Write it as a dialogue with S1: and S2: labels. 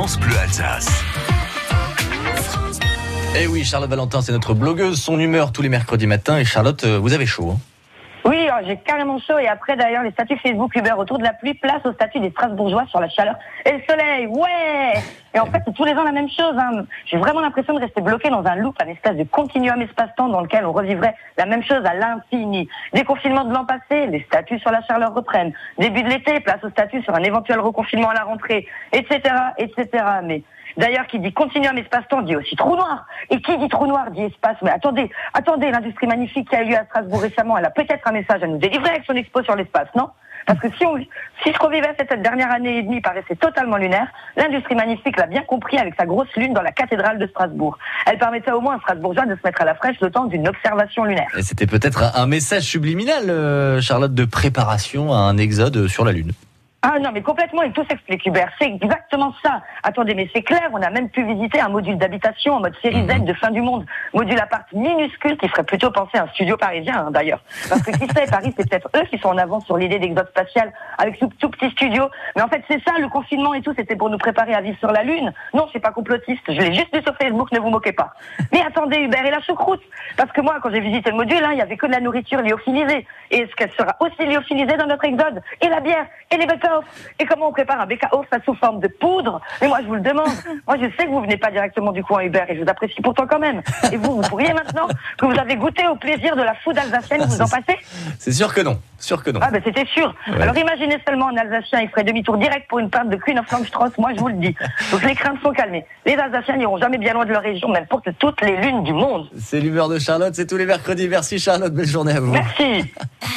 S1: France Bleu Alsace.
S2: Eh oui, Charlotte Valentin, c'est notre blogueuse, son humeur tous les mercredis matins. Et Charlotte, euh, vous avez chaud. Hein
S3: Oui, j'ai carrément chaud et après d'ailleurs les statuts Facebook Uber autour de la pluie, place au statut des Strasbourgeois sur la chaleur et le soleil. Ouais Et en fait, c'est tous les ans la même chose. Hein. J'ai vraiment l'impression de rester bloqué dans un loop, un espèce de continuum espace-temps dans lequel on revivrait la même chose à l'infini. Déconfinement de l'an passé, les statuts sur la chaleur reprennent. Début de l'été, place au statut sur un éventuel reconfinement à la rentrée, etc., etc. Mais D'ailleurs, qui dit continuum espace-temps dit aussi trou noir. Et qui dit trou noir dit espace. Mais attendez, attendez, l'industrie magnifique qui a eu lieu à Strasbourg récemment, elle a peut-être un message à nous délivrer avec son expo sur l'espace, non? Parce que si, on, si je revivais cette dernière année et demie paraissait totalement lunaire, l'industrie magnifique l'a bien compris avec sa grosse lune dans la cathédrale de Strasbourg. Elle permettait au moins à Strasbourgeois de se mettre à la fraîche le temps d'une observation lunaire.
S2: Et c'était peut-être un- un message subliminal, euh, Charlotte, de préparation à un exode sur la Lune.
S3: Ah non, mais complètement, et tout s'explique, Hubert. C'est exactement ça. Attendez, mais c'est clair, on a même pu visiter un module d'habitation en mode série Z de fin du monde. Module appart minuscule qui ferait plutôt penser à un studio parisien, hein, d'ailleurs. Parce que qui sait, Paris, c'est peut-être eux qui sont en avance sur l'idée d'exode spatial avec ce tout petit studio. Mais en fait, c'est ça, le confinement et tout, c'était pour nous préparer à vivre sur la Lune. Non, c'est pas complotiste. Je l'ai juste vu sur Facebook, ne vous moquez pas. Mais attendez, Hubert, et la choucroute? Parce que moi, quand j'ai visité le module, hein, il y avait que de la nourriture lyophilisée. Et est-ce qu'elle sera aussi lyophilisée dans notre exode Et la bière Et les Et comment on prépare un bake-off sous forme de poudre Mais moi, je vous le demande. Moi, je sais que vous venez pas directement du coin Hubert et je vous apprécie pourtant quand même. Et vous, vous pourriez maintenant que vous avez goûté au plaisir de la food alsacienne, vous en passez
S2: C'est sûr que non. Sûr que non.
S3: Ah ben c'était sûr.
S2: Ouais.
S3: Alors imaginez seulement un Alsacien, il ferait demi-tour direct pour une pinte de Queen of Langstrauss, moi je vous le dis. Donc les craintes sont calmées. Les Alsaciens n'iront jamais bien loin de leur région, même pour toutes les lunes du monde.
S2: C'est l'humeur de Charlotte, c'est tous les mercredis. Merci Charlotte, belle journée à vous.
S3: Merci.